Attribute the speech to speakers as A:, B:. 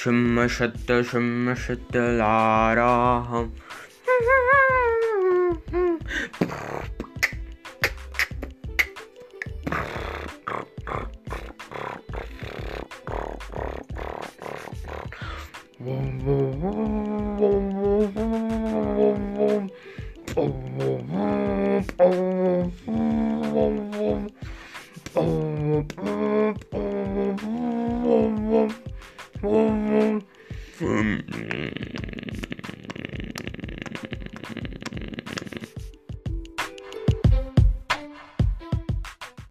A: شم شت شم شت العراهم
B: Oh. Boom, boom.